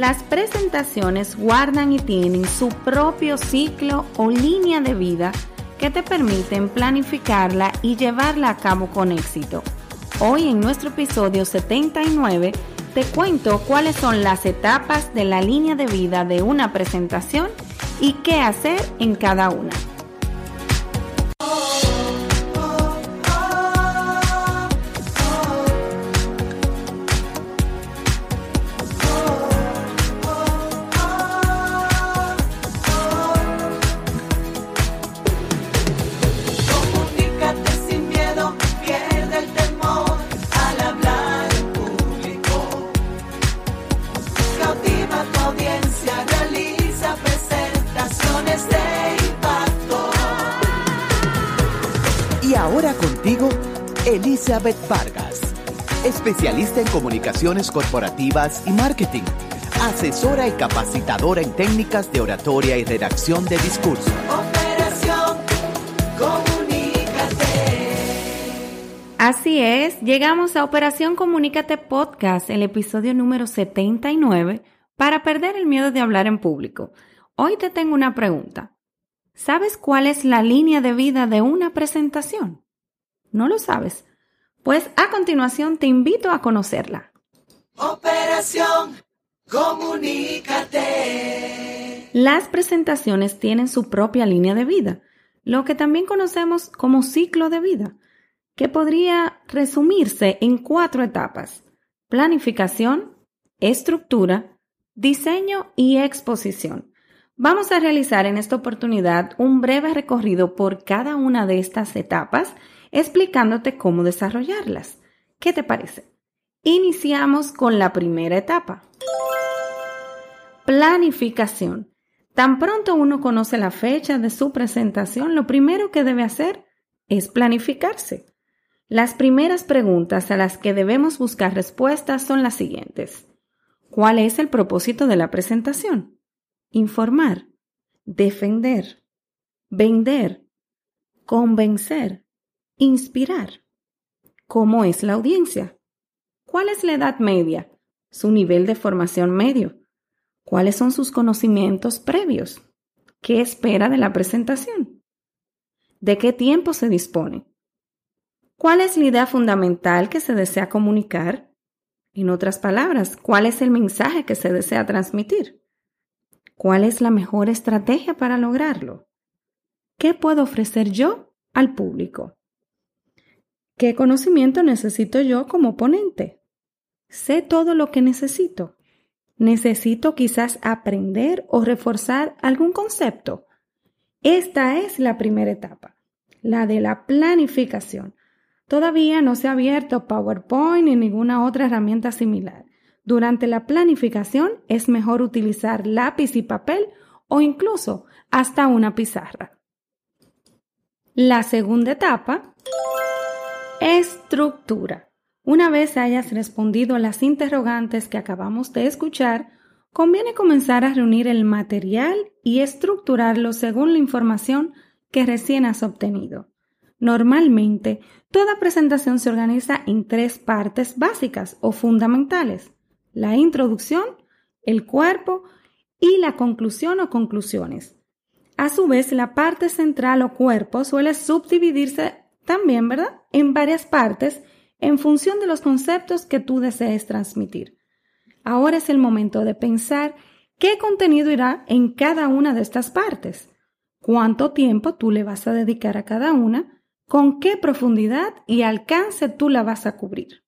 Las presentaciones guardan y tienen su propio ciclo o línea de vida que te permiten planificarla y llevarla a cabo con éxito. Hoy en nuestro episodio 79 te cuento cuáles son las etapas de la línea de vida de una presentación y qué hacer en cada una. Elizabeth Vargas, especialista en comunicaciones corporativas y marketing, asesora y capacitadora en técnicas de oratoria y redacción de discurso. Operación Comunícate. Así es, llegamos a Operación Comunícate Podcast, el episodio número 79, para perder el miedo de hablar en público. Hoy te tengo una pregunta. ¿Sabes cuál es la línea de vida de una presentación? ¿No lo sabes? Pues a continuación te invito a conocerla. Operación Comunícate. Las presentaciones tienen su propia línea de vida, lo que también conocemos como ciclo de vida, que podría resumirse en cuatro etapas. Planificación, estructura, diseño y exposición. Vamos a realizar en esta oportunidad un breve recorrido por cada una de estas etapas explicándote cómo desarrollarlas. ¿Qué te parece? Iniciamos con la primera etapa. Planificación. Tan pronto uno conoce la fecha de su presentación, lo primero que debe hacer es planificarse. Las primeras preguntas a las que debemos buscar respuestas son las siguientes. ¿Cuál es el propósito de la presentación? Informar, defender, vender, convencer, Inspirar. ¿Cómo es la audiencia? ¿Cuál es la edad media? ¿Su nivel de formación medio? ¿Cuáles son sus conocimientos previos? ¿Qué espera de la presentación? ¿De qué tiempo se dispone? ¿Cuál es la idea fundamental que se desea comunicar? En otras palabras, ¿cuál es el mensaje que se desea transmitir? ¿Cuál es la mejor estrategia para lograrlo? ¿Qué puedo ofrecer yo al público? ¿Qué conocimiento necesito yo como ponente? Sé todo lo que necesito. Necesito quizás aprender o reforzar algún concepto. Esta es la primera etapa, la de la planificación. Todavía no se ha abierto PowerPoint ni ninguna otra herramienta similar. Durante la planificación es mejor utilizar lápiz y papel o incluso hasta una pizarra. La segunda etapa Estructura. Una vez hayas respondido a las interrogantes que acabamos de escuchar, conviene comenzar a reunir el material y estructurarlo según la información que recién has obtenido. Normalmente, toda presentación se organiza en tres partes básicas o fundamentales. La introducción, el cuerpo y la conclusión o conclusiones. A su vez, la parte central o cuerpo suele subdividirse también, ¿verdad? En varias partes en función de los conceptos que tú desees transmitir. Ahora es el momento de pensar qué contenido irá en cada una de estas partes, cuánto tiempo tú le vas a dedicar a cada una, con qué profundidad y alcance tú la vas a cubrir.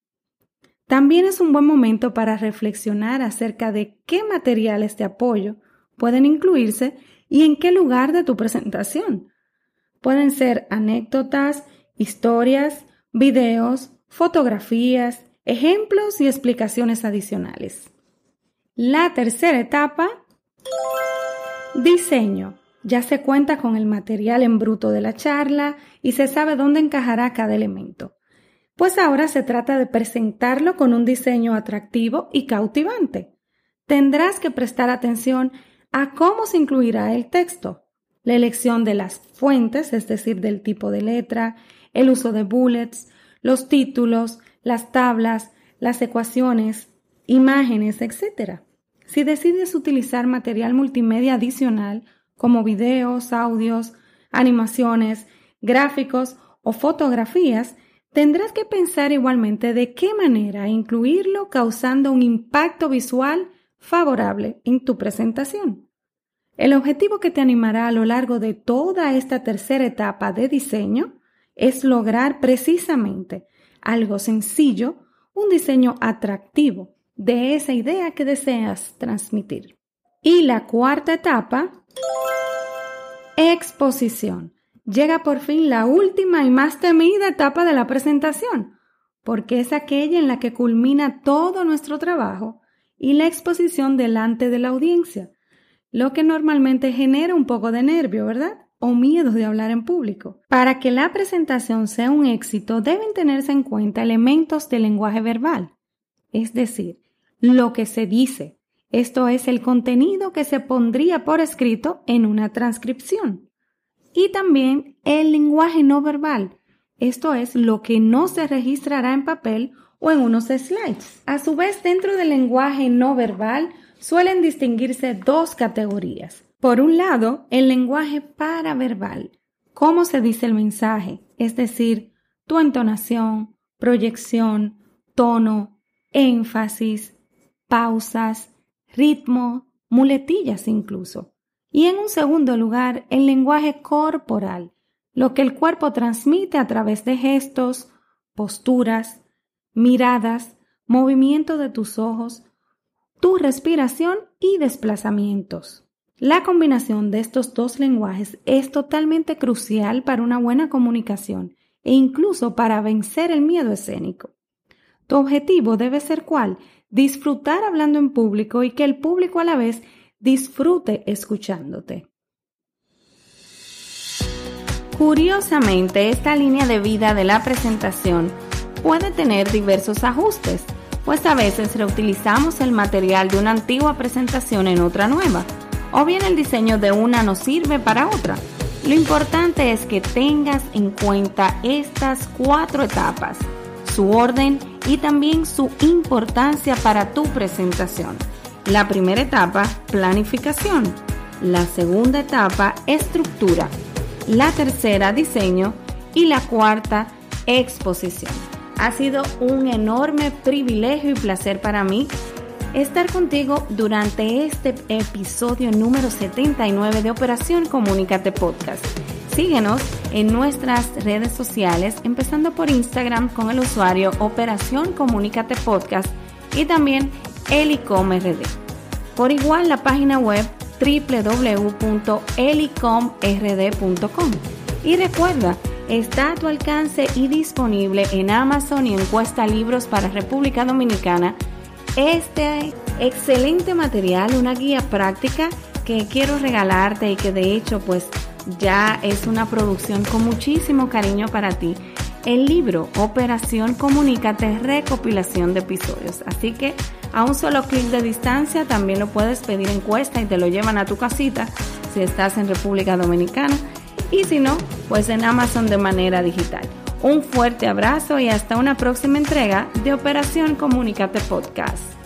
También es un buen momento para reflexionar acerca de qué materiales de apoyo pueden incluirse y en qué lugar de tu presentación. Pueden ser anécdotas, historias, videos, fotografías, ejemplos y explicaciones adicionales. La tercera etapa, diseño. Ya se cuenta con el material en bruto de la charla y se sabe dónde encajará cada elemento. Pues ahora se trata de presentarlo con un diseño atractivo y cautivante. Tendrás que prestar atención a cómo se incluirá el texto, la elección de las fuentes, es decir, del tipo de letra, el uso de bullets, los títulos, las tablas, las ecuaciones, imágenes, etc. Si decides utilizar material multimedia adicional como videos, audios, animaciones, gráficos o fotografías, tendrás que pensar igualmente de qué manera incluirlo causando un impacto visual favorable en tu presentación. El objetivo que te animará a lo largo de toda esta tercera etapa de diseño es lograr precisamente algo sencillo, un diseño atractivo de esa idea que deseas transmitir. Y la cuarta etapa, exposición. Llega por fin la última y más temida etapa de la presentación, porque es aquella en la que culmina todo nuestro trabajo y la exposición delante de la audiencia, lo que normalmente genera un poco de nervio, ¿verdad? O miedo de hablar en público. Para que la presentación sea un éxito deben tenerse en cuenta elementos del lenguaje verbal, es decir, lo que se dice. Esto es el contenido que se pondría por escrito en una transcripción. Y también el lenguaje no verbal. Esto es lo que no se registrará en papel o en unos slides. A su vez, dentro del lenguaje no verbal suelen distinguirse dos categorías. Por un lado, el lenguaje paraverbal, cómo se dice el mensaje, es decir, tu entonación, proyección, tono, énfasis, pausas, ritmo, muletillas incluso. Y en un segundo lugar, el lenguaje corporal, lo que el cuerpo transmite a través de gestos, posturas, miradas, movimiento de tus ojos, tu respiración y desplazamientos. La combinación de estos dos lenguajes es totalmente crucial para una buena comunicación e incluso para vencer el miedo escénico. Tu objetivo debe ser cuál? Disfrutar hablando en público y que el público a la vez disfrute escuchándote. Curiosamente, esta línea de vida de la presentación puede tener diversos ajustes, pues a veces reutilizamos el material de una antigua presentación en otra nueva, o bien el diseño de una no sirve para otra. Lo importante es que tengas en cuenta estas cuatro etapas, su orden y también su importancia para tu presentación. La primera etapa, planificación. La segunda etapa, estructura. La tercera, diseño. Y la cuarta, exposición. Ha sido un enorme privilegio y placer para mí estar contigo durante este episodio número 79 de Operación Comunícate Podcast. Síguenos en nuestras redes sociales, empezando por Instagram con el usuario Operación Comunícate Podcast y también Elicomrd. Por igual la página web www.elicomrd.com. Y recuerda, está a tu alcance y disponible en Amazon y en Cuesta Libros para República Dominicana este excelente material, una guía práctica que quiero regalarte y que de hecho pues ya es una producción con muchísimo cariño para ti. El libro Operación Comunícate recopilación de episodios. Así que a un solo clic de distancia también lo puedes pedir en Cuesta y te lo llevan a tu casita si estás en República Dominicana y si no, pues en Amazon de manera digital. Un fuerte abrazo y hasta una próxima entrega de Operación Comunícate Podcast.